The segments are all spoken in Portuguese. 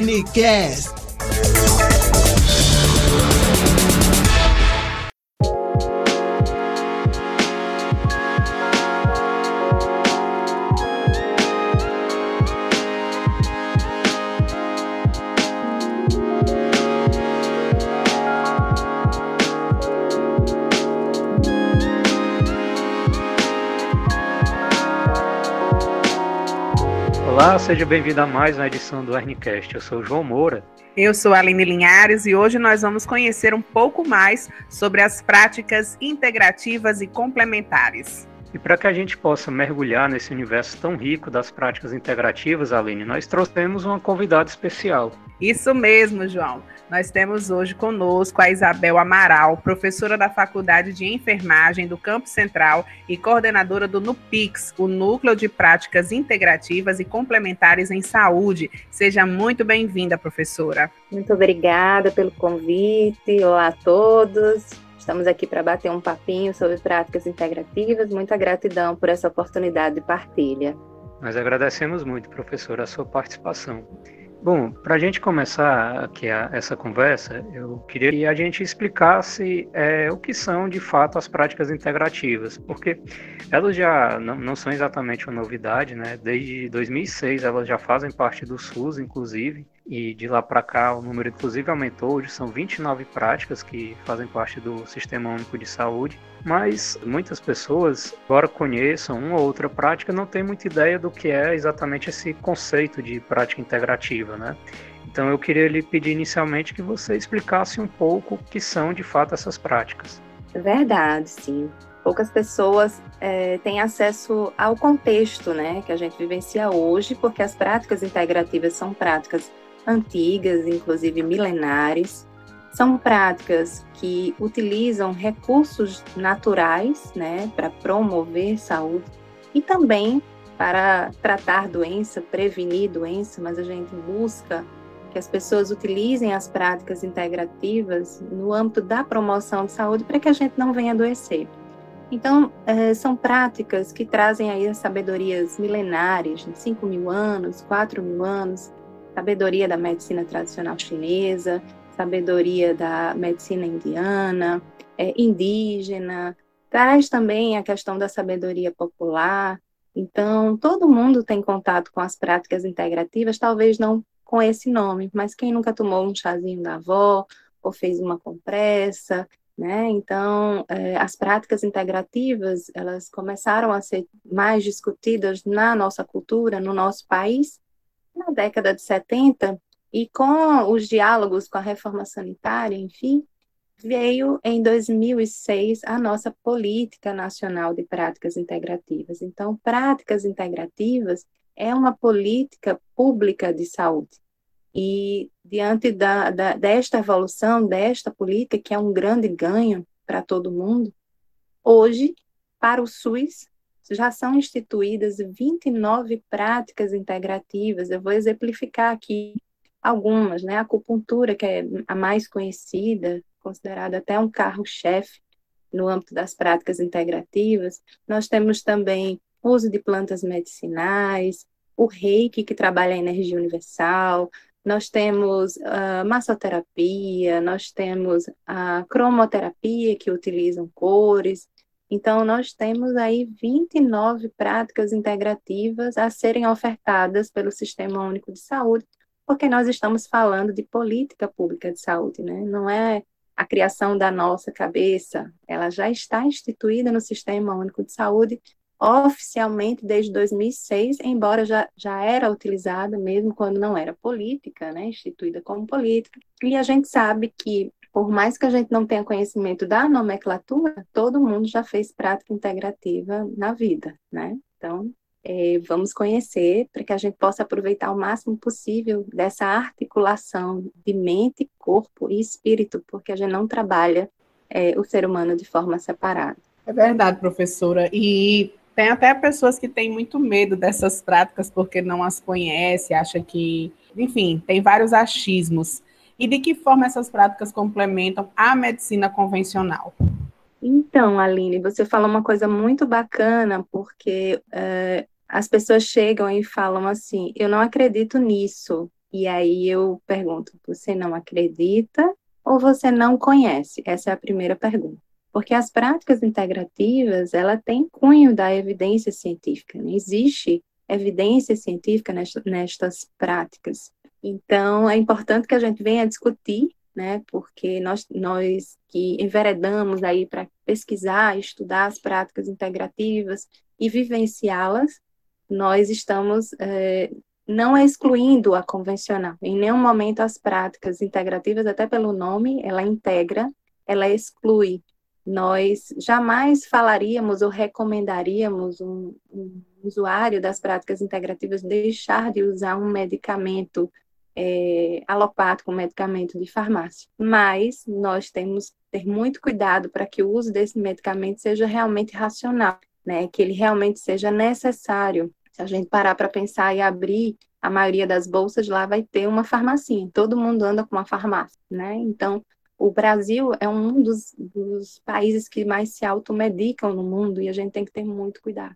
Hernicast. Olá, seja bem-vindo a mais uma edição do Hernicast. Eu sou o João Moura. Eu sou a Aline Linhares e hoje nós vamos conhecer um pouco mais sobre as práticas integrativas e complementares. E para que a gente possa mergulhar nesse universo tão rico das práticas integrativas, Aline, nós trouxemos uma convidada especial. Isso mesmo, João. Nós temos hoje conosco a Isabel Amaral, professora da Faculdade de Enfermagem do Campo Central e coordenadora do NUPIX, o Núcleo de Práticas Integrativas e Complementares em Saúde. Seja muito bem-vinda, professora. Muito obrigada pelo convite. Olá a todos. Estamos aqui para bater um papinho sobre práticas integrativas. Muita gratidão por essa oportunidade de partilha. Nós agradecemos muito, professora, a sua participação. Bom, para a gente começar aqui a, essa conversa, eu queria que a gente explicasse é, o que são de fato as práticas integrativas, porque elas já não, não, são exatamente uma novidade, né? Desde 2006 elas já fazem parte do SUS, inclusive, e de lá para cá o número inclusive aumentou, hoje são 29 práticas que fazem parte do Sistema Único de Saúde, mas muitas pessoas, embora conheçam uma ou outra prática, não têm muita ideia do que é exatamente esse conceito de prática integrativa, né? Então eu queria lhe pedir inicialmente que você explicasse um pouco o que são de fato essas práticas. Verdade, sim. Poucas pessoas é, têm acesso ao contexto né, que a gente vivencia hoje, porque as práticas integrativas são práticas antigas, inclusive milenares. São práticas que utilizam recursos naturais né, para promover saúde e também para tratar doença, prevenir doença, mas a gente busca que as pessoas utilizem as práticas integrativas no âmbito da promoção de saúde para que a gente não venha adoecer. Então, é, são práticas que trazem aí as sabedorias milenares, 5 mil anos, 4 mil anos, sabedoria da medicina tradicional chinesa, sabedoria da medicina indiana, é, indígena, traz também a questão da sabedoria popular. Então, todo mundo tem contato com as práticas integrativas, talvez não com esse nome, mas quem nunca tomou um chazinho da avó ou fez uma compressa, né? Então, é, as práticas integrativas, elas começaram a ser mais discutidas na nossa cultura, no nosso país, na década de 70, e com os diálogos com a reforma sanitária, enfim, veio em 2006 a nossa Política Nacional de Práticas Integrativas. Então, práticas integrativas é uma política pública de saúde. E diante da, da, desta evolução, desta política, que é um grande ganho para todo mundo, hoje, para o SUS, já são instituídas 29 práticas integrativas. Eu vou exemplificar aqui algumas, né? A acupuntura, que é a mais conhecida, considerada até um carro-chefe no âmbito das práticas integrativas. Nós temos também o uso de plantas medicinais, o reiki, que trabalha a energia universal, nós temos a massoterapia, nós temos a cromoterapia, que utilizam cores, então, nós temos aí 29 práticas integrativas a serem ofertadas pelo Sistema Único de Saúde, porque nós estamos falando de política pública de saúde, né? Não é a criação da nossa cabeça, ela já está instituída no Sistema Único de Saúde oficialmente desde 2006, embora já, já era utilizada mesmo quando não era política, né, instituída como política. E a gente sabe que por mais que a gente não tenha conhecimento da nomenclatura, todo mundo já fez prática integrativa na vida, né? Então, é, vamos conhecer para que a gente possa aproveitar o máximo possível dessa articulação de mente, corpo e espírito, porque a gente não trabalha é, o ser humano de forma separada. É verdade, professora. E tem até pessoas que têm muito medo dessas práticas porque não as conhecem, acha que, enfim, tem vários achismos e de que forma essas práticas complementam a medicina convencional? Então, Aline, você fala uma coisa muito bacana, porque é, as pessoas chegam e falam assim: eu não acredito nisso, E aí eu pergunto: você não acredita ou você não conhece? Essa é a primeira pergunta. Porque as práticas integrativas, ela tem cunho da evidência científica, né? existe evidência científica nestas práticas. Então, é importante que a gente venha discutir, né, porque nós, nós que enveredamos aí para pesquisar, estudar as práticas integrativas e vivenciá-las, nós estamos é, não excluindo a convencional. Em nenhum momento as práticas integrativas, até pelo nome, ela integra, ela exclui. Nós jamais falaríamos ou recomendaríamos um, um usuário das práticas integrativas deixar de usar um medicamento é, alopático, um medicamento de farmácia. Mas nós temos que ter muito cuidado para que o uso desse medicamento seja realmente racional, né? que ele realmente seja necessário. Se a gente parar para pensar e abrir a maioria das bolsas lá vai ter uma farmacinha. Todo mundo anda com uma farmácia, né? Então, o Brasil é um dos, dos países que mais se automedicam no mundo e a gente tem que ter muito cuidado.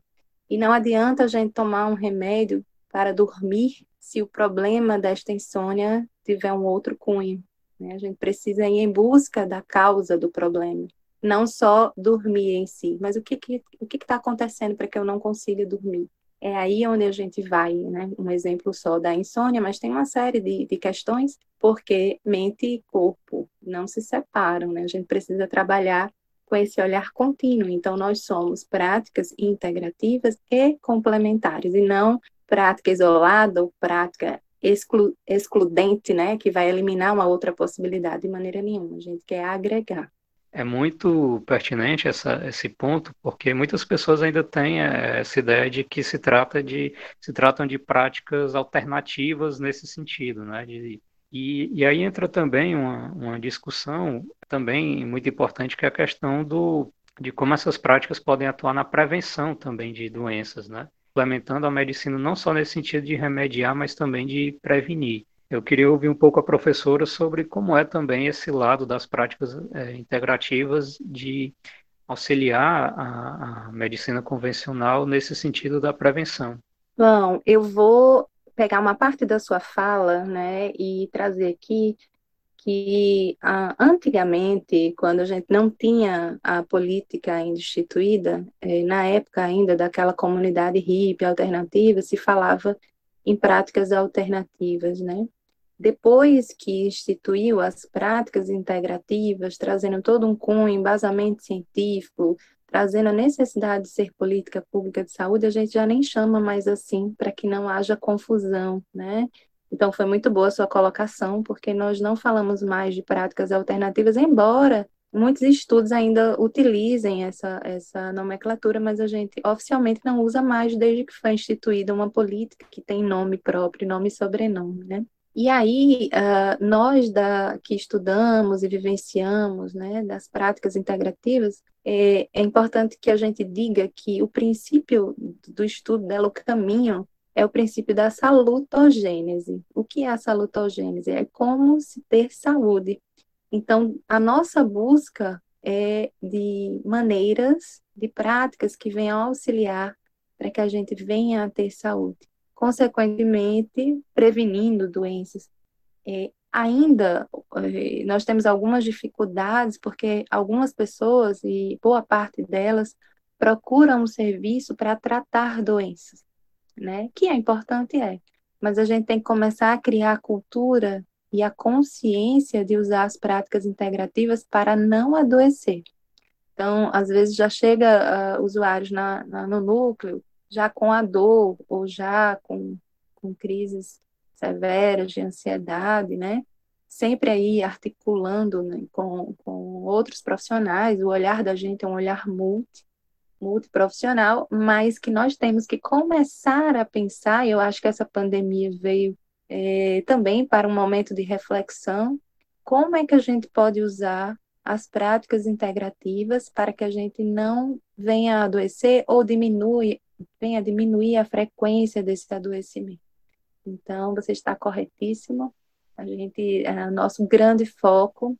E não adianta a gente tomar um remédio para dormir se o problema desta insônia tiver um outro cunho. Né? A gente precisa ir em busca da causa do problema, não só dormir em si, mas o que que o que está acontecendo para que eu não consiga dormir? É aí onde a gente vai, né? Um exemplo só da insônia, mas tem uma série de, de questões, porque mente e corpo não se separam, né? A gente precisa trabalhar com esse olhar contínuo. Então, nós somos práticas integrativas e complementares, e não prática isolada ou prática exclu excludente, né, que vai eliminar uma outra possibilidade de maneira nenhuma. A gente quer agregar. É muito pertinente essa, esse ponto, porque muitas pessoas ainda têm eh, essa ideia de que se trata de se tratam de práticas alternativas nesse sentido, né, de e, e aí entra também uma, uma discussão também muito importante que é a questão do, de como essas práticas podem atuar na prevenção também de doenças, né? Implementando a medicina não só nesse sentido de remediar, mas também de prevenir. Eu queria ouvir um pouco a professora sobre como é também esse lado das práticas é, integrativas de auxiliar a, a medicina convencional nesse sentido da prevenção. Bom, eu vou pegar uma parte da sua fala, né, e trazer aqui que ah, antigamente, quando a gente não tinha a política ainda instituída, eh, na época ainda daquela comunidade hippie alternativa, se falava em práticas alternativas, né? Depois que instituiu as práticas integrativas, trazendo todo um cunho, embasamento científico, trazendo a necessidade de ser política pública de saúde, a gente já nem chama mais assim, para que não haja confusão, né? Então, foi muito boa a sua colocação, porque nós não falamos mais de práticas alternativas, embora muitos estudos ainda utilizem essa, essa nomenclatura, mas a gente oficialmente não usa mais desde que foi instituída uma política que tem nome próprio, nome e sobrenome, né? E aí, uh, nós da, que estudamos e vivenciamos né, das práticas integrativas, é, é, importante que a gente diga que o princípio do estudo dela, o caminho, é o princípio da salutogênese. O que é a salutogênese? É como se ter saúde. Então, a nossa busca é de maneiras, de práticas que venham auxiliar para que a gente venha a ter saúde consequentemente prevenindo doenças. É, ainda é, nós temos algumas dificuldades porque algumas pessoas e boa parte delas procuram um serviço para tratar doenças, né? Que é importante é, mas a gente tem que começar a criar a cultura e a consciência de usar as práticas integrativas para não adoecer. Então, às vezes já chega uh, usuários na, na, no núcleo já com a dor ou já com, com crises severas de ansiedade, né? Sempre aí articulando né, com, com outros profissionais, o olhar da gente é um olhar multi, multiprofissional, mas que nós temos que começar a pensar, eu acho que essa pandemia veio é, também para um momento de reflexão, como é que a gente pode usar as práticas integrativas para que a gente não venha a adoecer ou diminui, venha diminuir a frequência desse adoecimento. Então, você está corretíssimo. A gente, é, nosso grande foco,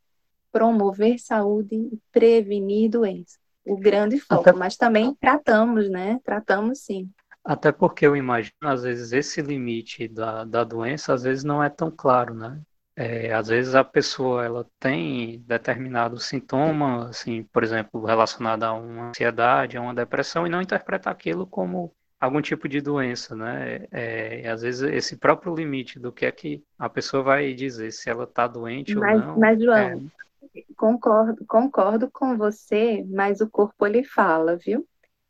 promover saúde e prevenir doenças. O grande foco, Até... mas também tratamos, né? Tratamos sim. Até porque eu imagino, às vezes, esse limite da, da doença, às vezes, não é tão claro, né? É, às vezes a pessoa ela tem determinado sintoma, assim, por exemplo, relacionado a uma ansiedade, a uma depressão, e não interpreta aquilo como algum tipo de doença, né? É, às vezes esse próprio limite do que é que a pessoa vai dizer se ela está doente mas, ou não. Mas João, é... concordo, concordo com você, mas o corpo ele fala, viu?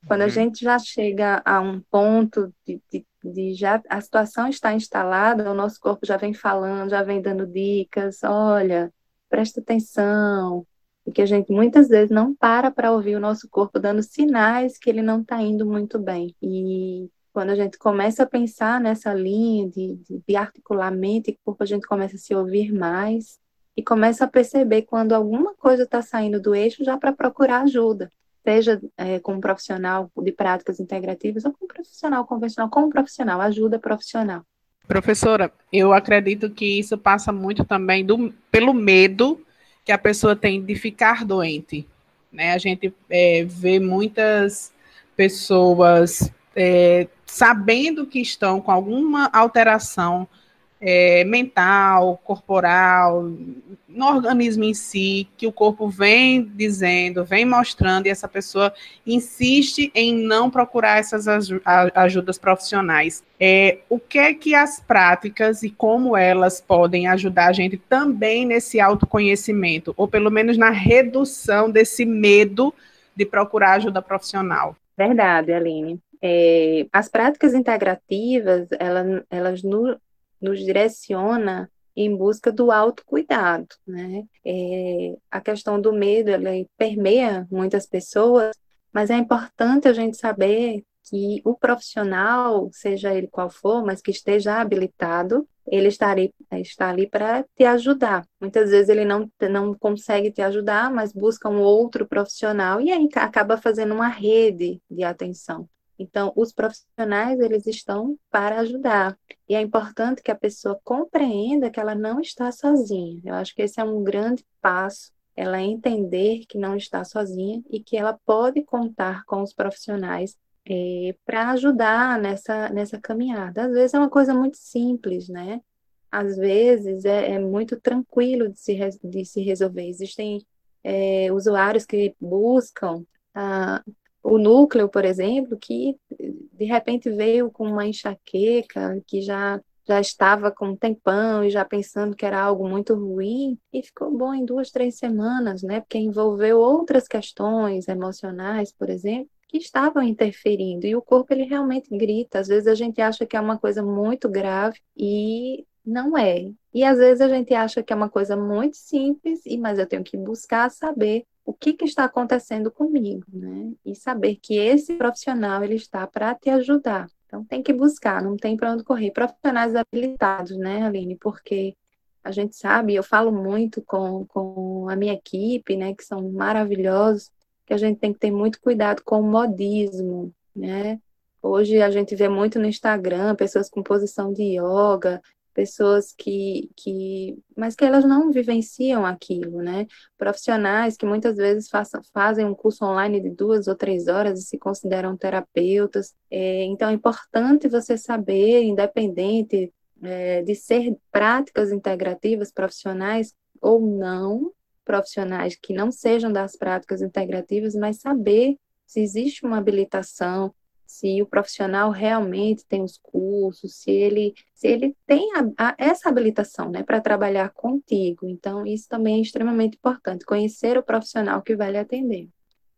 Quando uhum. a gente já chega a um ponto de, de, de, já a situação está instalada, o nosso corpo já vem falando, já vem dando dicas, olha, presta atenção, e que a gente muitas vezes não para para ouvir o nosso corpo dando sinais que ele não está indo muito bem. E quando a gente começa a pensar nessa linha de, de, de articulamento e corpo, a gente começa a se ouvir mais e começa a perceber quando alguma coisa está saindo do eixo já para procurar ajuda seja é, com um profissional de práticas integrativas ou com um profissional convencional, como profissional, ajuda profissional. Professora, eu acredito que isso passa muito também do, pelo medo que a pessoa tem de ficar doente. Né? A gente é, vê muitas pessoas é, sabendo que estão com alguma alteração é, mental, corporal, no organismo em si, que o corpo vem dizendo, vem mostrando, e essa pessoa insiste em não procurar essas ajudas profissionais. É, o que é que as práticas e como elas podem ajudar a gente também nesse autoconhecimento, ou pelo menos na redução desse medo de procurar ajuda profissional? Verdade, Aline. É, as práticas integrativas, elas, elas nos direciona em busca do autocuidado, né? É, a questão do medo, ela permeia muitas pessoas, mas é importante a gente saber que o profissional, seja ele qual for, mas que esteja habilitado, ele está ali, está ali para te ajudar. Muitas vezes ele não, não consegue te ajudar, mas busca um outro profissional e aí acaba fazendo uma rede de atenção. Então, os profissionais, eles estão para ajudar. E é importante que a pessoa compreenda que ela não está sozinha. Eu acho que esse é um grande passo, ela entender que não está sozinha e que ela pode contar com os profissionais é, para ajudar nessa, nessa caminhada. Às vezes é uma coisa muito simples, né? Às vezes é, é muito tranquilo de se, de se resolver. Existem é, usuários que buscam ah, o núcleo, por exemplo, que de repente veio com uma enxaqueca, que já já estava com um tempão e já pensando que era algo muito ruim, e ficou bom em duas, três semanas, né? Porque envolveu outras questões emocionais, por exemplo, que estavam interferindo. E o corpo, ele realmente grita. Às vezes a gente acha que é uma coisa muito grave e não é. E às vezes a gente acha que é uma coisa muito simples, e mas eu tenho que buscar saber o que, que está acontecendo comigo, né? E saber que esse profissional ele está para te ajudar. Então tem que buscar, não tem para onde correr. Profissionais habilitados, né, Aline? Porque a gente sabe, eu falo muito com, com a minha equipe, né, que são maravilhosos, que a gente tem que ter muito cuidado com o modismo, né? Hoje a gente vê muito no Instagram pessoas com posição de yoga, pessoas que, que, mas que elas não vivenciam aquilo, né? Profissionais que muitas vezes façam, fazem um curso online de duas ou três horas e se consideram terapeutas. É, então, é importante você saber, independente é, de ser práticas integrativas profissionais ou não, profissionais que não sejam das práticas integrativas, mas saber se existe uma habilitação, se o profissional realmente tem os cursos, se ele, se ele tem a, a, essa habilitação né, para trabalhar contigo. Então, isso também é extremamente importante, conhecer o profissional que vai lhe atender.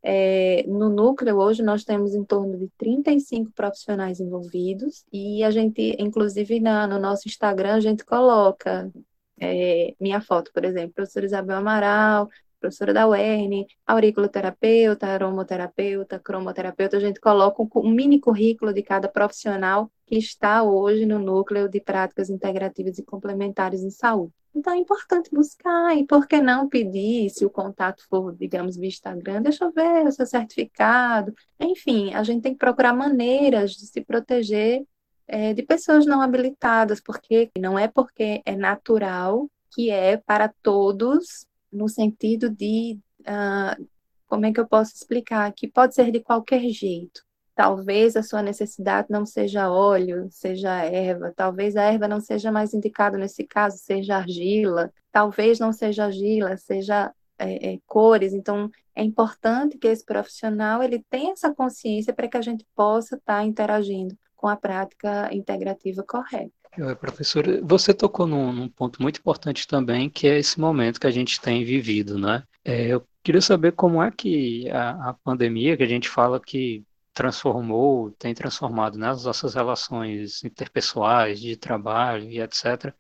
É, no núcleo, hoje, nós temos em torno de 35 profissionais envolvidos, e a gente, inclusive, na, no nosso Instagram, a gente coloca é, minha foto, por exemplo, professora Isabel Amaral, professora da UERN, auriculoterapeuta, aromoterapeuta, cromoterapeuta, a gente coloca um mini currículo de cada profissional que está hoje no núcleo de práticas integrativas e complementares em saúde. Então é importante buscar, e por que não pedir, se o contato for, digamos, via Instagram, deixa eu ver o seu certificado. Enfim, a gente tem que procurar maneiras de se proteger é, de pessoas não habilitadas, porque não é porque é natural que é para todos no sentido de, uh, como é que eu posso explicar? Que pode ser de qualquer jeito. talvez a sua necessidade não seja óleo, seja erva, talvez a erva não seja mais indicada nesse caso, seja argila, talvez não seja argila, seja é, é, cores. Então, é importante que esse profissional ele tenha essa consciência para que a gente possa estar tá interagindo com a prática integrativa correta. Professora, você tocou num, num, ponto muito importante também, que é esse momento que a gente tem vivido, né? É, eu queria saber como é que a, a, pandemia, que a gente fala que transformou, tem transformado né, as nossas relações interpessoais, de trabalho e etc.,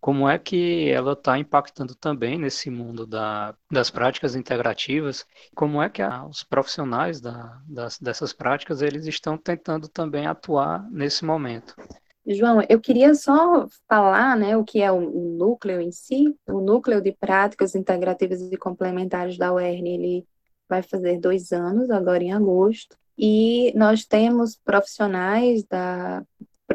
como é que ela está impactando também nesse mundo da, das práticas integrativas, como é que a, os profissionais da, das, dessas práticas eles estão tentando também atuar nesse momento. João, eu queria só falar né, o que é o, núcleo em si. O núcleo de práticas integrativas e complementares da UERN, ele vai fazer dois anos, agora em agosto. E nós temos profissionais da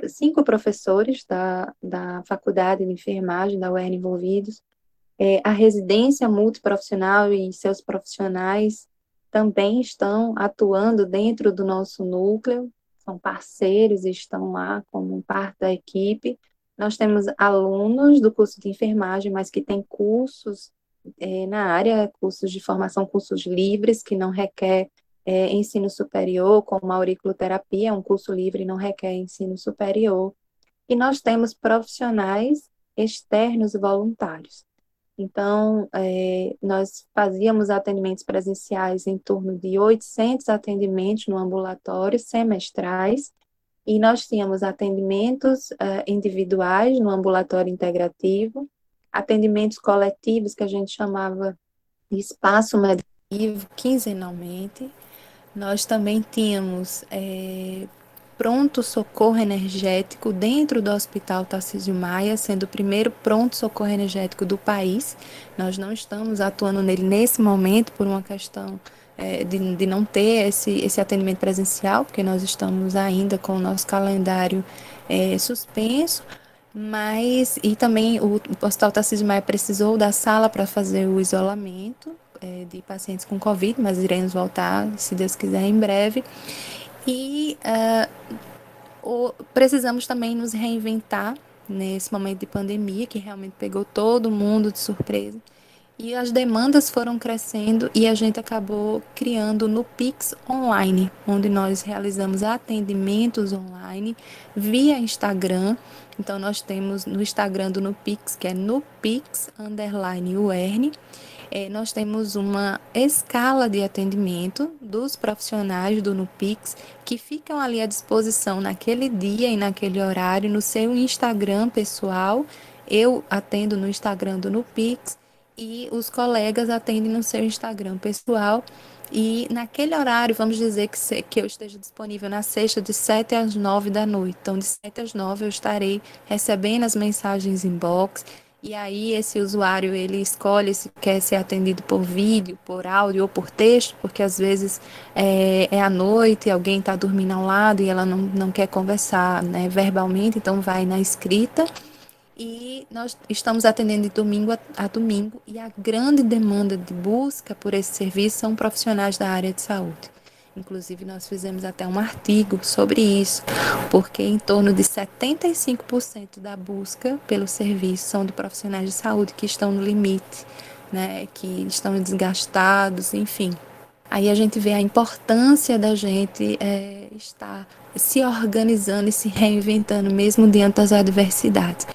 cinco professores da, da Faculdade de Enfermagem da UERN envolvidos. É, a residência multiprofissional e seus profissionais também estão atuando dentro do nosso núcleo, são parceiros, estão lá como parte da equipe. Nós temos alunos do curso de enfermagem, mas que têm cursos é, na área, cursos de formação, cursos livres, que não requer é, ensino superior, como a auriculoterapia, um curso livre, não requer ensino superior. E nós temos profissionais externos voluntários. Então, é, nós fazíamos atendimentos presenciais em torno de 800 atendimentos no ambulatório semestrais, e nós tínhamos atendimentos uh, individuais no ambulatório integrativo, atendimentos coletivos, que a gente chamava de espaço medicativo, quinzenalmente. Nós também tínhamos é, pronto-socorro energético dentro do Hospital Tarcísio Maia, sendo o primeiro pronto-socorro energético do país. Nós não estamos atuando nele nesse momento por uma questão é, de, de não ter esse, esse atendimento presencial, porque nós estamos ainda com o nosso calendário é, suspenso, mas e também o, o Hospital Tarcísio Maia precisou da sala para fazer o isolamento é, de pacientes com Covid, mas iremos voltar, se Deus quiser, em breve. E uh, o, precisamos também nos reinventar nesse momento de pandemia, que realmente pegou todo mundo de surpresa. E as demandas foram crescendo e a gente acabou criando no Pix Online, onde nós realizamos atendimentos online via Instagram. Então nós temos no Instagram do Nupix, que é Nupix underline é, nós temos uma escala de atendimento dos profissionais do Nupix que ficam ali à disposição naquele dia e naquele horário no seu Instagram pessoal. Eu atendo no Instagram do Nupix e os colegas atendem no seu Instagram pessoal. E naquele horário, vamos dizer que, se, que eu esteja disponível na sexta, de 7 às 9 da noite. Então, de 7 às 9 eu estarei recebendo as mensagens inbox e aí esse usuário ele escolhe se quer ser atendido por vídeo, por áudio ou por texto, porque às vezes é, é à noite, alguém está dormindo ao lado e ela não, não quer conversar né, verbalmente, então vai na escrita. E nós estamos atendendo de domingo a, a domingo e a grande demanda de busca por esse serviço são profissionais da área de saúde. Inclusive, nós fizemos até um artigo sobre isso, porque em torno de 75% da busca pelo serviço são de profissionais de saúde que estão no limite, né, que estão desgastados, enfim. Aí a gente vê a importância da gente é, estar se organizando e se reinventando, mesmo diante das adversidades.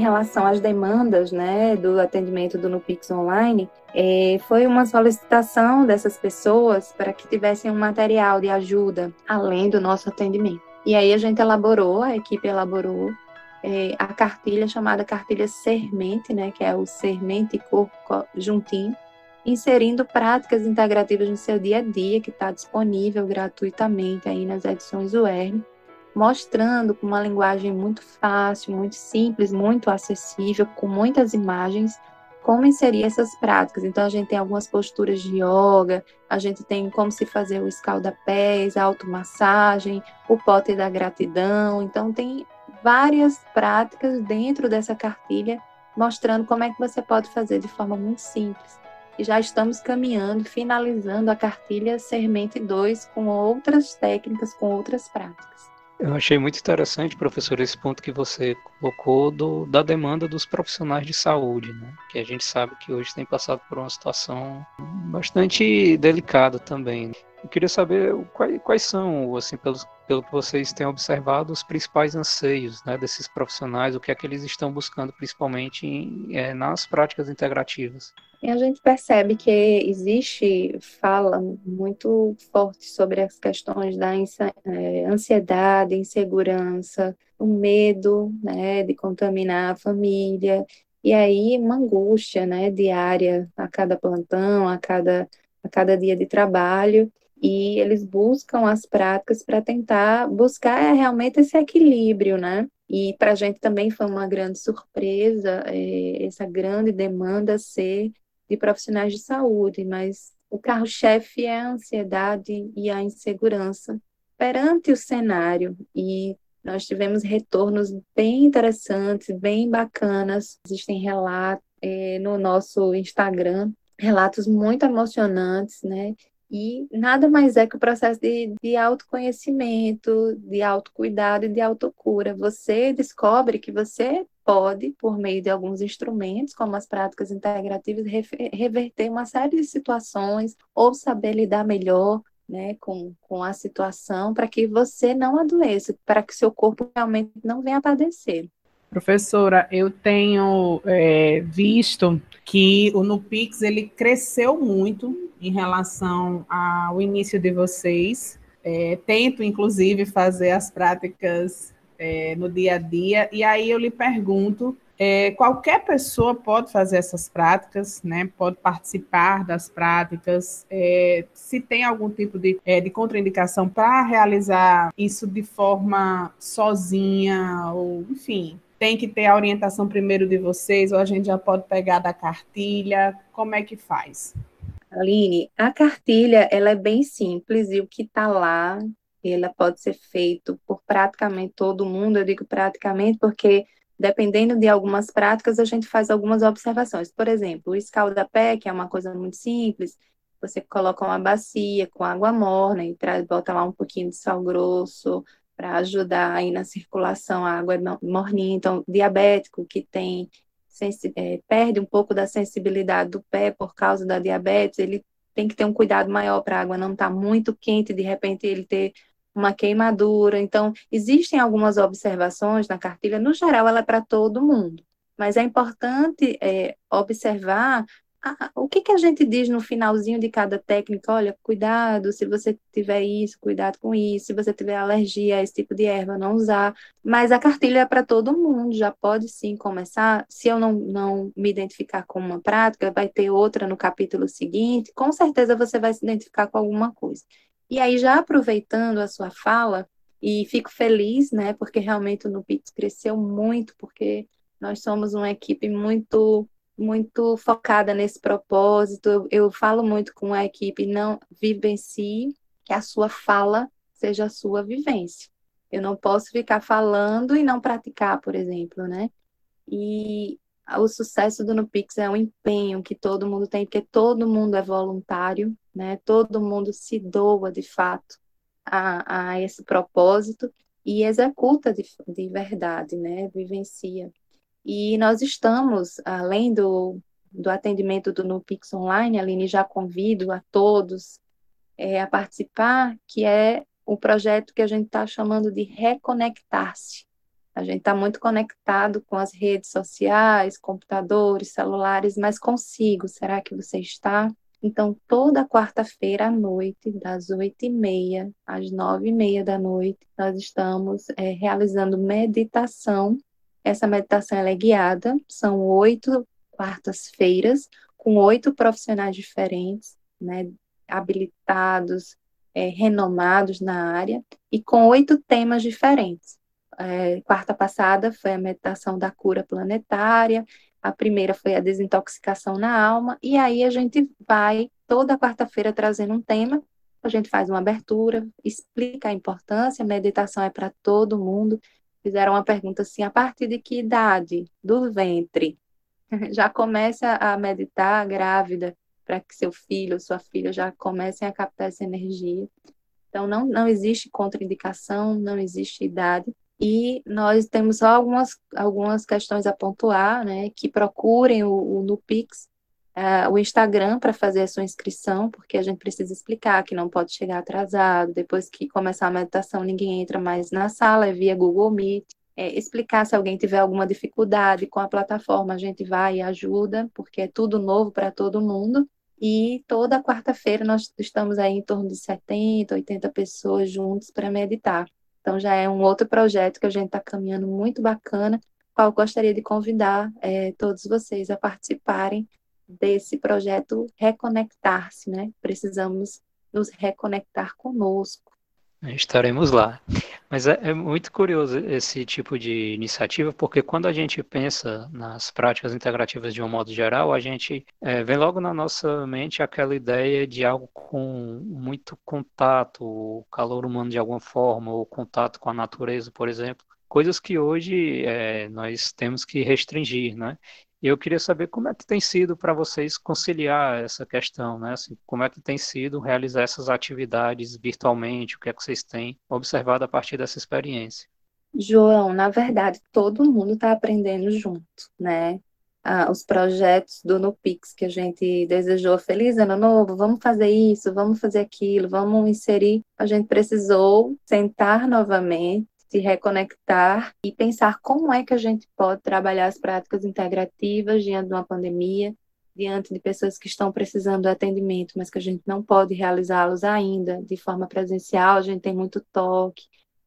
Em relação às demandas né, do atendimento do Nupix Online, é, foi uma solicitação dessas pessoas para que tivessem um material de ajuda além do nosso atendimento. E aí a gente elaborou, a equipe elaborou é, a cartilha chamada cartilha Sermente, né, que é o Sermente Corpo Juntinho, inserindo práticas integrativas no seu dia a dia, que está disponível gratuitamente aí nas edições UERN mostrando com uma linguagem muito fácil, muito simples, muito acessível, com muitas imagens, como inserir essas práticas. Então, a gente tem algumas posturas de yoga, a gente tem como se fazer o escalda-pés, a automassagem, o pote da gratidão. Então, tem várias práticas dentro dessa cartilha mostrando como é que você pode fazer de forma muito simples. E já estamos caminhando, finalizando a cartilha Sermente 2 com outras técnicas, com outras práticas. Eu achei muito interessante, professor, esse ponto que você colocou do, da demanda dos profissionais de saúde, né? que a gente sabe que hoje tem passado por uma situação bastante delicada também. Eu queria saber quais, quais são, assim, pelo, pelo que vocês têm observado, os principais anseios né, desses profissionais, o que é que eles estão buscando, principalmente em, é, nas práticas integrativas. E a gente percebe que existe fala muito forte sobre as questões da é, ansiedade, insegurança, o medo né, de contaminar a família, e aí uma angústia né, diária a cada plantão, a cada, a cada dia de trabalho, e eles buscam as práticas para tentar buscar realmente esse equilíbrio, né? E para a gente também foi uma grande surpresa é, essa grande demanda ser de profissionais de saúde, mas o carro-chefe é a ansiedade e a insegurança perante o cenário. E nós tivemos retornos bem interessantes, bem bacanas. Existem relatos é, no nosso Instagram, relatos muito emocionantes, né? E nada mais é que o processo de, de autoconhecimento, de autocuidado e de autocura. Você descobre que você pode, por meio de alguns instrumentos, como as práticas integrativas, reverter uma série de situações ou saber lidar melhor né, com, com a situação para que você não adoeça, para que seu corpo realmente não venha a padecer. Professora, eu tenho é, visto que o Nupix ele cresceu muito em relação ao início de vocês. É, tento, inclusive, fazer as práticas é, no dia a dia, e aí eu lhe pergunto: é, qualquer pessoa pode fazer essas práticas, né? Pode participar das práticas. É, se tem algum tipo de, é, de contraindicação para realizar isso de forma sozinha, ou enfim, tem que ter a orientação primeiro de vocês, ou a gente já pode pegar da cartilha? Como é que faz? Aline, a cartilha ela é bem simples e o que está lá, ela pode ser feito por praticamente todo mundo. Eu digo praticamente porque dependendo de algumas práticas a gente faz algumas observações. Por exemplo, o escaldapé, que é uma coisa muito simples, você coloca uma bacia com água morna e traz, bota lá um pouquinho de sal grosso, para ajudar aí na circulação, a água morninha. Então, diabético que tem é, perde um pouco da sensibilidade do pé por causa da diabetes, ele tem que ter um cuidado maior para a água não estar tá muito quente, de repente ele ter uma queimadura. Então, existem algumas observações na cartilha, no geral, ela é para todo mundo, mas é importante é, observar o que, que a gente diz no finalzinho de cada técnica? Olha, cuidado, se você tiver isso, cuidado com isso, se você tiver alergia a esse tipo de erva, não usar. Mas a cartilha é para todo mundo, já pode sim começar. Se eu não, não me identificar com uma prática, vai ter outra no capítulo seguinte, com certeza você vai se identificar com alguma coisa. E aí, já aproveitando a sua fala, e fico feliz, né, porque realmente o Nupix cresceu muito, porque nós somos uma equipe muito muito focada nesse propósito. Eu, eu falo muito com a equipe, não vivencie, que a sua fala seja a sua vivência. Eu não posso ficar falando e não praticar, por exemplo, né? E o sucesso do Nupix é um empenho que todo mundo tem, porque todo mundo é voluntário, né? Todo mundo se doa de fato a, a esse propósito e executa de, de verdade, né? Vivencia. E nós estamos, além do, do atendimento do NuPix Online, Aline, já convido a todos é, a participar, que é o projeto que a gente está chamando de Reconectar-se. A gente está muito conectado com as redes sociais, computadores, celulares, mas consigo, será que você está? Então, toda quarta-feira à noite, das oito e meia às nove e meia da noite, nós estamos é, realizando meditação essa meditação é guiada, são oito quartas-feiras, com oito profissionais diferentes, né, habilitados, é, renomados na área, e com oito temas diferentes. É, quarta passada foi a meditação da cura planetária, A primeira foi a desintoxicação na alma, e aí a gente vai toda quarta-feira trazendo um tema. A gente faz uma abertura, explica a importância, a meditação é para todo mundo. Fizeram uma pergunta assim: a partir de que idade do ventre já começa a meditar grávida para que seu filho sua filha já comecem a captar essa energia? Então, não, não existe contraindicação, não existe idade. E nós temos só algumas, algumas questões a pontuar, né? Que procurem o, o Nupix, uh, o Instagram para fazer a sua inscrição, porque a gente precisa explicar que não pode chegar atrasado. Depois que começar a meditação, ninguém entra mais na sala, é via Google Meet. É, explicar se alguém tiver alguma dificuldade com a plataforma, a gente vai e ajuda, porque é tudo novo para todo mundo. E toda quarta-feira nós estamos aí em torno de 70, 80 pessoas juntos para meditar. Então já é um outro projeto que a gente está caminhando muito bacana, qual gostaria de convidar é, todos vocês a participarem desse projeto Reconectar-se, né? Precisamos nos reconectar conosco. Estaremos lá. Mas é, é, muito curioso esse tipo de iniciativa, porque quando a gente pensa nas práticas integrativas de um modo geral, a gente é, vem logo na nossa mente aquela ideia de algo com muito contato, o calor humano de alguma forma, ou contato com a natureza, por exemplo. Coisas que hoje é, nós temos que restringir, né? Eu queria saber como é que tem sido para vocês conciliar essa questão, né? Assim, como é que tem sido realizar essas atividades virtualmente, o que é que vocês têm observado a partir dessa experiência? João, na verdade, todo mundo está aprendendo junto, né? Ah, os projetos do NuPix que a gente desejou, feliz ano novo, vamos fazer isso, vamos fazer aquilo, vamos inserir. A gente precisou sentar novamente se reconectar e pensar como é que a gente pode trabalhar as práticas integrativas diante de uma pandemia, diante de pessoas que estão precisando de atendimento, mas que a gente não pode realizá-los ainda de forma presencial, a gente tem muito toque,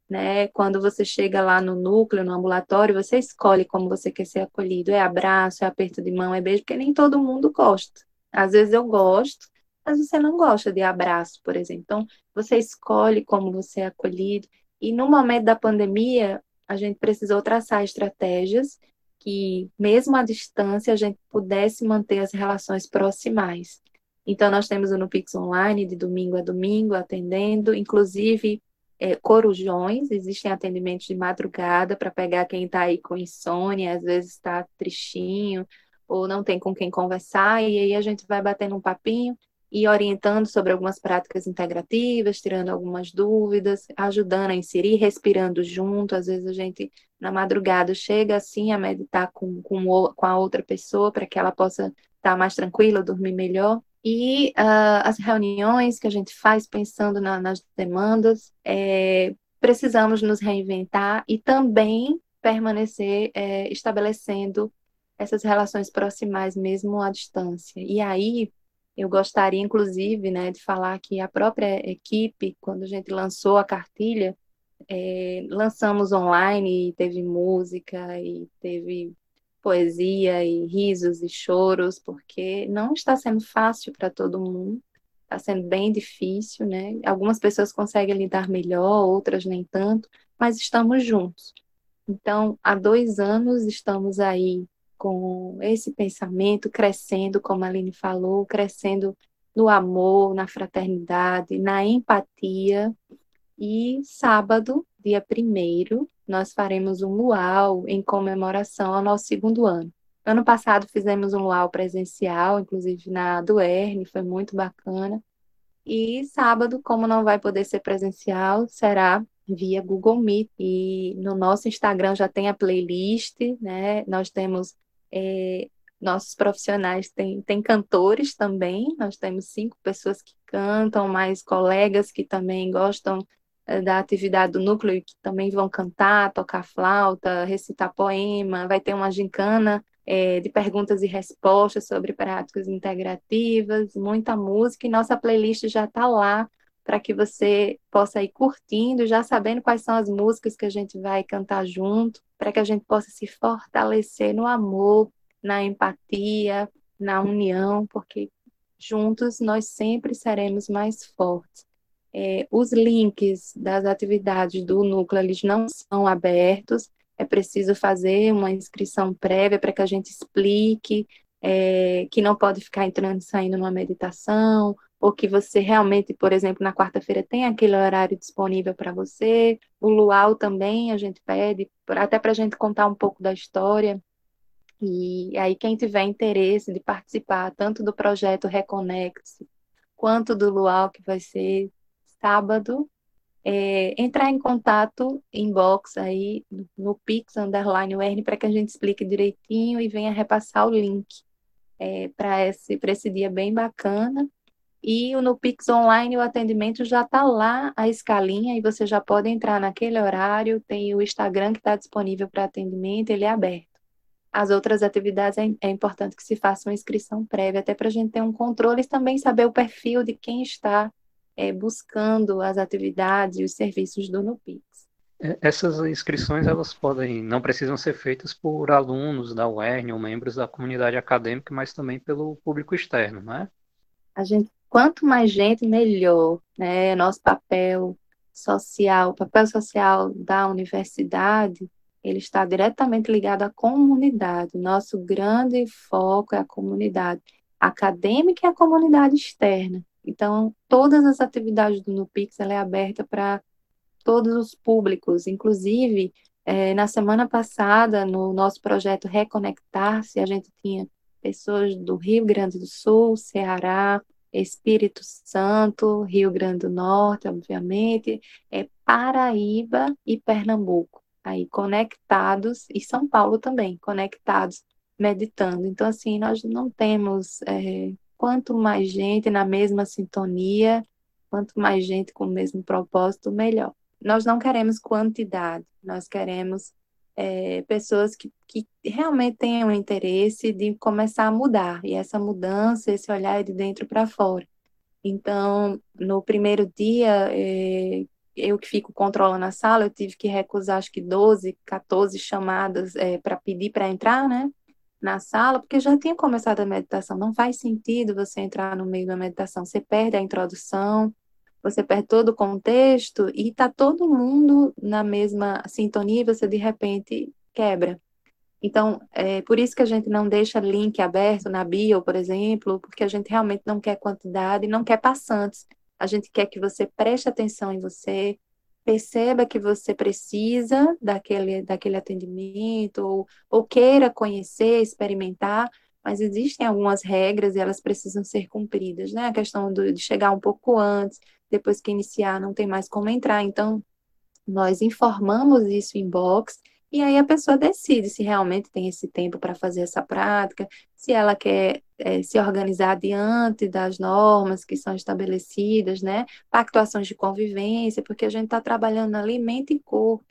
né? Quando você chega lá no núcleo, no ambulatório, você escolhe como você quer ser acolhido, é abraço, é aperto de mão, é beijo, porque nem todo mundo gosta. Às vezes eu gosto, mas você não gosta de abraço, por exemplo. Então, você escolhe como você é acolhido. E no momento da pandemia, a gente precisou traçar estratégias que, mesmo à distância, a gente pudesse manter as relações proximais. Então, nós temos o Nupix Online, de domingo a domingo, atendendo, inclusive é, corujões, existem atendimentos de madrugada para pegar quem está aí com insônia, às vezes está tristinho, ou não tem com quem conversar, e aí a gente vai batendo um papinho e orientando sobre algumas práticas integrativas, tirando algumas dúvidas, ajudando a inserir, respirando junto. Às vezes a gente, na madrugada, chega assim a meditar com, com, com a outra pessoa para que ela possa estar mais tranquila, dormir melhor. E uh, as reuniões que a gente faz pensando na, nas demandas, é, precisamos nos reinventar e também permanecer é, estabelecendo essas relações proximais mesmo à distância. E aí, eu gostaria, inclusive, né, de falar que a própria equipe, quando a gente lançou a cartilha, é, lançamos online e teve música e teve poesia e risos e choros, porque não está sendo fácil para todo mundo, está sendo bem difícil, né? Algumas pessoas conseguem lidar melhor, outras nem tanto, mas estamos juntos. Então, há dois anos estamos aí com esse pensamento, crescendo, como a Aline falou, crescendo no amor, na fraternidade, na empatia. E sábado, dia 1 nós faremos um luau em comemoração ao nosso segundo ano. Ano passado fizemos um luau presencial, inclusive na Duerne, foi muito bacana. E sábado, como não vai poder ser presencial, será via Google Meet. E no nosso Instagram já tem a playlist, né? Nós temos é, nossos profissionais têm, têm cantores também, nós temos cinco pessoas que cantam, mais colegas que também gostam é, da atividade do núcleo e que também vão cantar, tocar flauta, recitar poema, vai ter uma gincana é, de perguntas e respostas sobre práticas integrativas, muita música, e nossa playlist já está lá para que você possa ir curtindo, já sabendo quais são as músicas que a gente vai cantar junto, para que a gente possa se fortalecer no amor, na empatia, na união, porque juntos nós sempre seremos mais fortes. É, os links das atividades do núcleo eles não são abertos, é preciso fazer uma inscrição prévia para que a gente explique é, que não pode ficar entrando e saindo numa meditação, ou que você realmente, por exemplo, na quarta-feira tem aquele horário disponível para você. O luau também a gente pede, até para a gente contar um pouco da história. E aí, quem tiver interesse de participar tanto do projeto Reconecte quanto do luau, que vai ser sábado, é, entrar em contato, inbox aí no Pix Underline URN para que a gente explique direitinho e venha repassar o link é, para esse, esse dia bem bacana. E no Pix Online o atendimento já está lá, a escalinha, e você já pode entrar naquele horário. Tem o Instagram que está disponível para atendimento, ele é aberto. As outras atividades é, é importante que se faça uma inscrição prévia, até para a gente ter um controle e também saber o perfil de quem está é, buscando as atividades e os serviços do NUPIX. É, essas inscrições elas podem, não precisam ser feitas por alunos da UERN ou membros da comunidade acadêmica, mas também pelo público externo, né? A gente quanto mais gente, melhor. Né? Nosso papel social, o papel social da universidade, ele está diretamente ligado à comunidade. Nosso grande foco é a comunidade acadêmica e a comunidade externa. Então, todas as atividades do NUPIX ela é aberta para todos os públicos, inclusive é, na semana passada, no nosso projeto Reconectar-se, a gente tinha pessoas do Rio Grande do Sul, Ceará, Espírito Santo, Rio Grande do Norte, obviamente, é Paraíba e Pernambuco, aí conectados, e São Paulo também, conectados, meditando. Então, assim, nós não temos é, quanto mais gente na mesma sintonia, quanto mais gente com o mesmo propósito, melhor. Nós não queremos quantidade, nós queremos é, pessoas que, que realmente tenham interesse de começar a mudar, e essa mudança, esse olhar é de dentro para fora. Então, no primeiro dia, é, eu que fico controlando a sala, eu tive que recusar acho que 12, 14 chamadas é, para pedir para entrar, né? Na sala, porque já tinha começado a meditação. Não faz sentido você entrar no meio da meditação, você perde a introdução, você perde todo o contexto e está todo mundo na mesma sintonia e você de repente quebra. Então, é por isso que a gente não deixa link aberto na bio, por exemplo, porque a gente realmente não quer quantidade, não quer passantes. A gente quer que você preste atenção em você, perceba que você precisa daquele, daquele atendimento, ou, ou queira conhecer, experimentar, mas existem algumas regras e elas precisam ser cumpridas, né? A questão do, de chegar um pouco antes, depois que iniciar não tem mais como entrar. Então, nós informamos isso em box e aí a pessoa decide se realmente tem esse tempo para fazer essa prática, se ela quer é, se organizar diante das normas que são estabelecidas, né? Pactuações de convivência, porque a gente está trabalhando ali mente e corpo.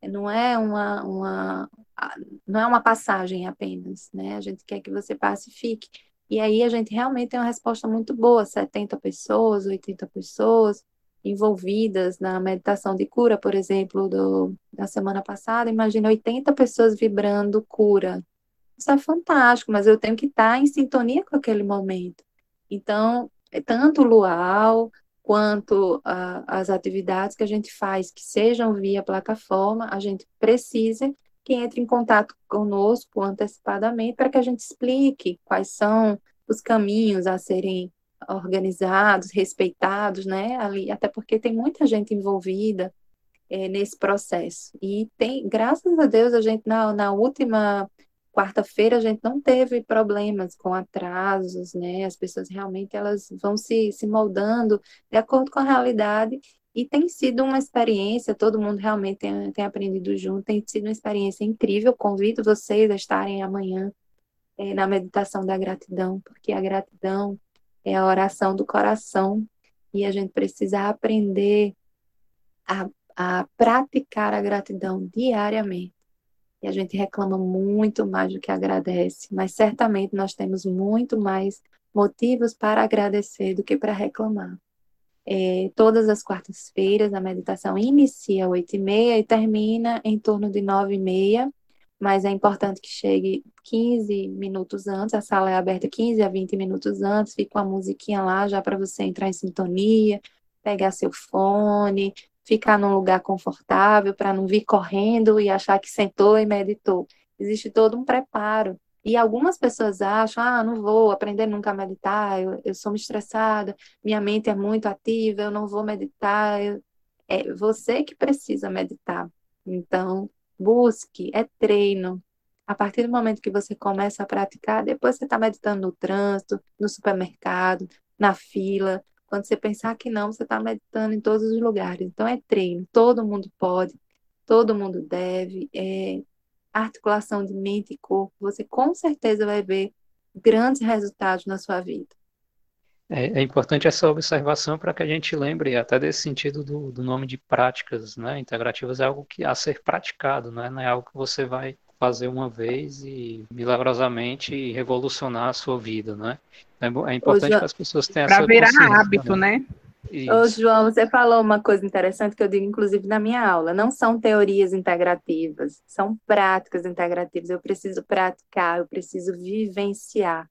Não é uma, uma, não é uma passagem apenas, né? A gente quer que você pacifique. E aí a gente realmente tem uma resposta muito boa, 70 pessoas, 80 pessoas envolvidas na meditação de cura, por exemplo, do, da semana passada, imagina 80 pessoas vibrando cura. Isso é fantástico, mas eu tenho que estar em sintonia com aquele momento. Então, é tanto o luau quanto as atividades que a gente faz, que sejam via plataforma, a gente precisa que entre em contato conosco antecipadamente para que a gente explique quais são os caminhos a serem organizados, respeitados, né? Ali, até porque tem muita gente envolvida é, nesse processo. E tem, graças a Deus, a gente na, na última quarta-feira a gente não teve problemas com atrasos, né? As pessoas realmente elas vão se, se moldando de acordo com a realidade e tem sido uma experiência, todo mundo realmente tem, tem aprendido junto, tem sido uma experiência incrível. Convido vocês a estarem amanhã é, na meditação da gratidão, porque a gratidão é a oração do coração e a gente precisa aprender a, a praticar a gratidão diariamente. E a gente reclama muito mais do que agradece, mas certamente nós temos muito mais motivos para agradecer do que para reclamar. É, todas as quartas-feiras a meditação inicia às 8h30 e termina em torno de 9h30, mas é importante que chegue 15 minutos antes, a sala é aberta 15 a 20 minutos antes, fica uma musiquinha lá já para você entrar em sintonia, pegar seu fone, ficar num lugar confortável, para não vir correndo e achar que sentou e meditou. Existe todo um preparo. E algumas pessoas acham, ah, não vou aprender nunca a meditar, eu, eu sou estressada, minha mente é muito ativa, eu não vou meditar. Eu... É você que precisa meditar. Então, busque, é treino. A partir do momento que você começa a praticar, depois você está meditando no trânsito, no supermercado, na fila. Quando você pensar que não, você está meditando em todos os lugares. Então, é treino. Todo mundo pode, todo mundo deve. É articulação de mente e corpo. Você com certeza vai ver grandes resultados na sua vida. É, é, importante essa observação para que a gente lembre até desse sentido do, do nome de práticas, né? Integrativas é algo que a ser praticado, né? não é algo que você vai fazer uma vez e milagrosamente revolucionar a sua vida, né? É, é importante Ô, que as pessoas tenham essa consciência. Para virar hábito, né? Ô, João, você falou uma coisa interessante que eu digo, inclusive, na minha aula. Não são teorias integrativas, são práticas integrativas. Eu preciso praticar, eu preciso vivenciar.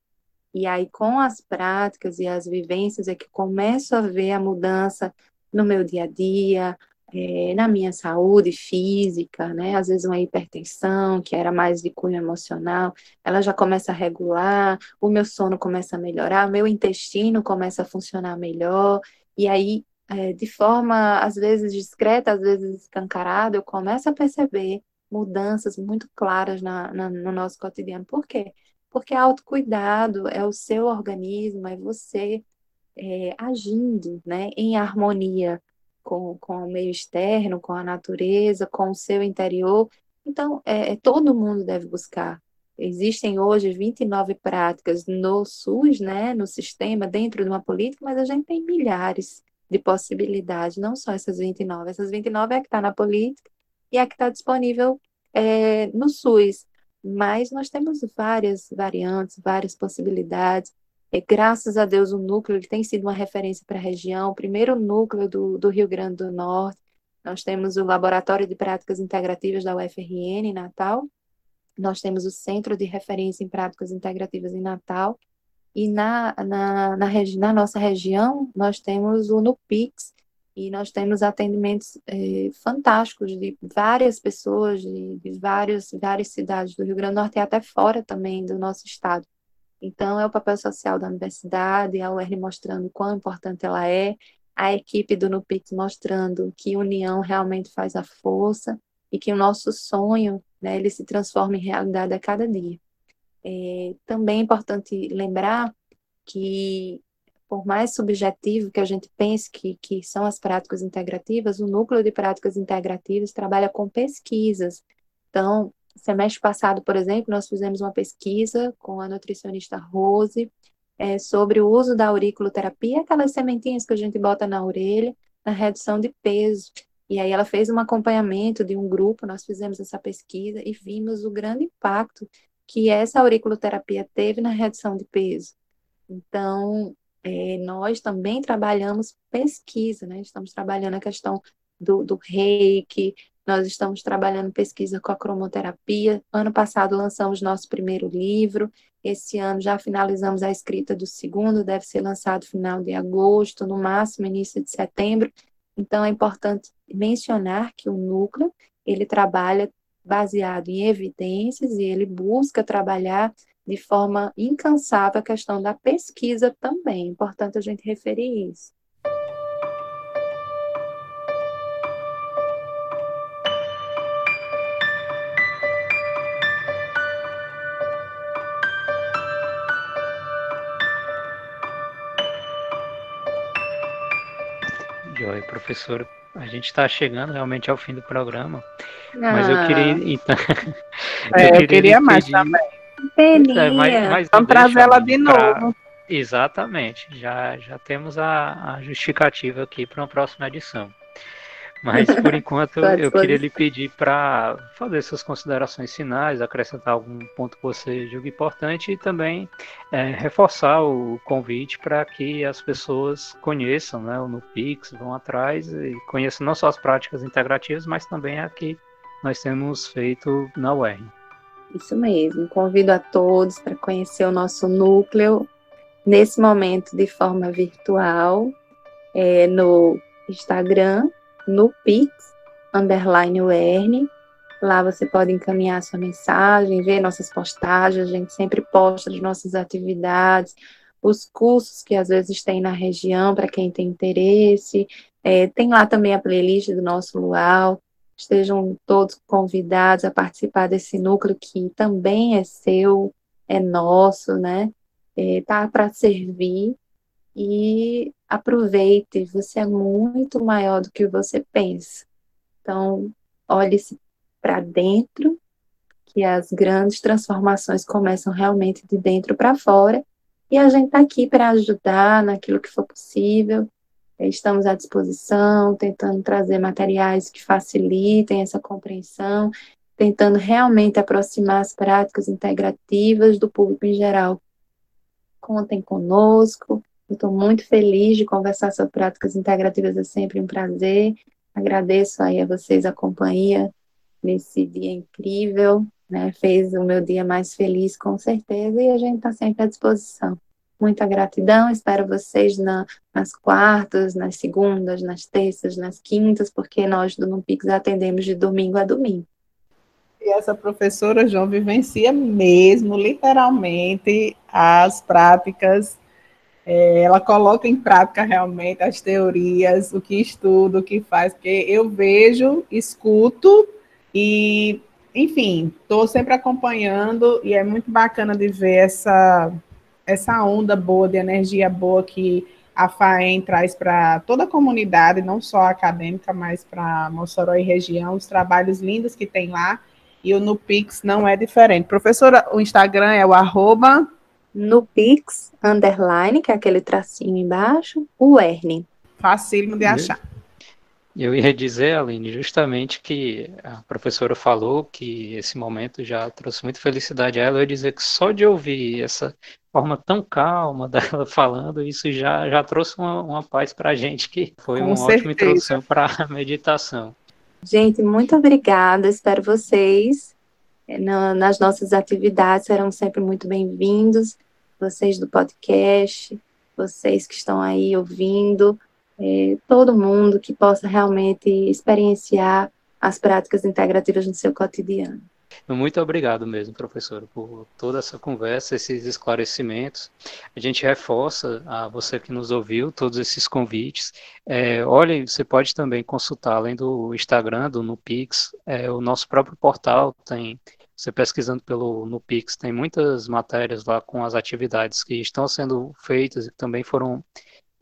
E aí, com as práticas e as vivências, é que começo a ver a mudança no meu dia a dia, é, na minha saúde física, né? Às vezes uma hipertensão, que era mais de cunho emocional, ela já começa a regular, o meu sono começa a melhorar, meu intestino começa a funcionar melhor, e aí, é, de forma, às vezes, discreta, às vezes escancarada, eu começo a perceber mudanças muito claras na, na, no nosso cotidiano. Por quê? Porque autocuidado é o seu organismo, é você é, agindo né, em harmonia com, com o meio externo, com a natureza, com o seu interior. Então, é, é todo mundo deve buscar. Existem hoje 29 práticas no SUS, né, no sistema, dentro de uma política, mas a gente tem milhares de possibilidades, não só essas 29. Essas 29 é a que está na política e é a que está disponível é, no SUS mas nós temos várias variantes, várias possibilidades. E, graças a Deus, o núcleo ele tem sido uma referência para a região, o primeiro núcleo do, do Rio Grande do Norte. Nós temos o Laboratório de Práticas Integrativas da UFRN Natal, nós temos o Centro de Referência em Práticas Integrativas em Natal, e na, na, na, na nossa região nós temos o NUPIX, e nós temos atendimentos eh, fantásticos de várias pessoas de, de várias, várias cidades do Rio Grande do Norte e até fora também do nosso estado. Então, é o papel social da universidade, a UERN mostrando quão importante ela é, a equipe do NUPIX mostrando que união realmente faz a força e que o nosso sonho, né, ele se transforma em realidade a cada dia. É, também é importante lembrar que por mais subjetivo que a gente pense que, que são as práticas integrativas, o núcleo de práticas integrativas trabalha com pesquisas. Então, semestre passado, por exemplo, nós fizemos uma pesquisa com a nutricionista Rose é, sobre o uso da auriculoterapia, aquelas sementinhas que a gente bota na orelha, na redução de peso. E aí ela fez um acompanhamento de um grupo, nós fizemos essa pesquisa e vimos o grande impacto que essa auriculoterapia teve na redução de peso. Então, é, nós também trabalhamos pesquisa, né? Estamos trabalhando a questão do, do reiki, nós estamos trabalhando pesquisa com a cromoterapia. Ano passado lançamos nosso primeiro livro, esse ano já finalizamos a escrita do segundo, deve ser lançado final de agosto, no máximo início de setembro. Então é importante mencionar que o núcleo, ele trabalha baseado em evidências e ele busca trabalhar de forma incansável a questão da pesquisa também. É importante a gente referir isso. Professora, a gente está chegando realmente ao fim do programa, ah. mas eu queria ah. então, eu, é, queria eu queria mais também. Peninha. É, mas, mas Vamos trazer ela de pra... novo. Exatamente. Já, já temos a, a justificativa aqui para uma próxima edição. Mas, por enquanto, eu queria lhe pedir para fazer suas considerações finais, acrescentar algum ponto que você julga importante e também é, reforçar o convite para que as pessoas conheçam né, o NuPix, vão atrás e conheçam não só as práticas integrativas, mas também a que nós temos feito na UERN. Isso mesmo. Convido a todos para conhecer o nosso núcleo nesse momento de forma virtual é, no Instagram, no Pix, underline UERN. Lá você pode encaminhar sua mensagem, ver nossas postagens, a gente sempre posta as nossas atividades, os cursos que às vezes tem na região para quem tem interesse. É, tem lá também a playlist do nosso Luau. Estejam todos convidados a participar desse núcleo que também é seu, é nosso, né? É, tá para servir e aproveite, você é muito maior do que você pensa. Então, olhe-se para dentro, que as grandes transformações começam realmente de dentro para fora, e a gente está aqui para ajudar naquilo que for possível. Estamos à disposição, tentando trazer materiais que facilitem essa compreensão, tentando realmente aproximar as práticas integrativas do público em geral. Contem conosco, estou muito feliz de conversar sobre práticas integrativas, é sempre um prazer. Agradeço aí a vocês a companhia nesse dia incrível, né? Fez o meu dia mais feliz, com certeza, e a gente está sempre à disposição. Muita gratidão, espero vocês na, nas quartas, nas segundas, nas terças, nas quintas, porque nós do Numpix atendemos de domingo a domingo. E essa professora João vivencia mesmo, literalmente, as práticas é, ela coloca em prática realmente as teorias, o que estuda, o que faz, porque eu vejo, escuto e, enfim, estou sempre acompanhando e é muito bacana de ver essa, essa onda boa, de energia boa que a FAEM traz para toda a comunidade, não só acadêmica, mas para Mossoró e região, os trabalhos lindos que tem lá, e o Nupix não é diferente. Professora, o Instagram é o arroba no Pix, underline, que é aquele tracinho embaixo, o Erne. Facílimo de achar. Eu ia dizer, Aline, justamente que a professora falou que esse momento já trouxe muita felicidade a ela. Eu ia dizer que só de ouvir essa forma tão calma dela falando, isso já, já trouxe uma, uma paz para a gente, que foi Com uma certeza. ótima introdução para a meditação. Gente, muito obrigada. Espero vocês eh, nas nossas atividades, serão sempre muito bem-vindos vocês do podcast, vocês que estão aí ouvindo, é, todo mundo que possa realmente experienciar as práticas integrativas no seu cotidiano. Muito obrigado mesmo, professor, por toda essa conversa, esses esclarecimentos. A gente reforça a você que nos ouviu todos esses convites. É, olha, você pode também consultar, além do Instagram, do Nupix, é, o nosso próprio portal tem você pesquisando pelo no Pix, tem muitas matérias lá com as atividades que estão sendo feitas e também foram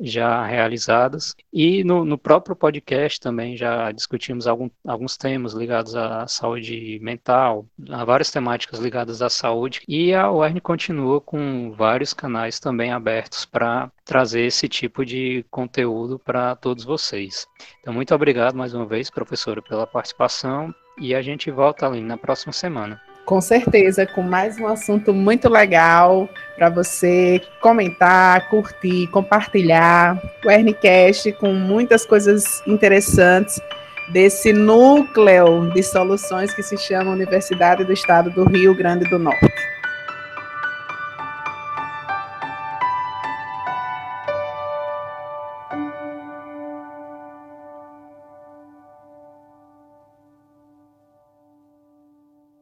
já realizadas. E no, no próprio podcast também já discutimos algum, alguns temas ligados à saúde mental, a várias temáticas ligadas à saúde. E a UERN continua com vários canais também abertos para trazer esse tipo de conteúdo para todos vocês. Então, muito obrigado mais uma vez, professora, pela participação e a gente volta ali na próxima semana. Com certeza, com mais um assunto muito legal para você comentar, curtir, compartilhar. O Ernicast com muitas coisas interessantes desse núcleo de soluções que se chama Universidade do Estado do Rio Grande do Norte.